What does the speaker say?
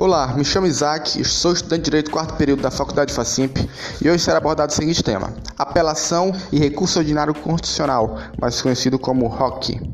Olá, me chamo Isaac, sou estudante de Direito quarto período da Faculdade Facimp e hoje será abordado o seguinte tema: apelação e recurso ordinário constitucional, mais conhecido como ROC.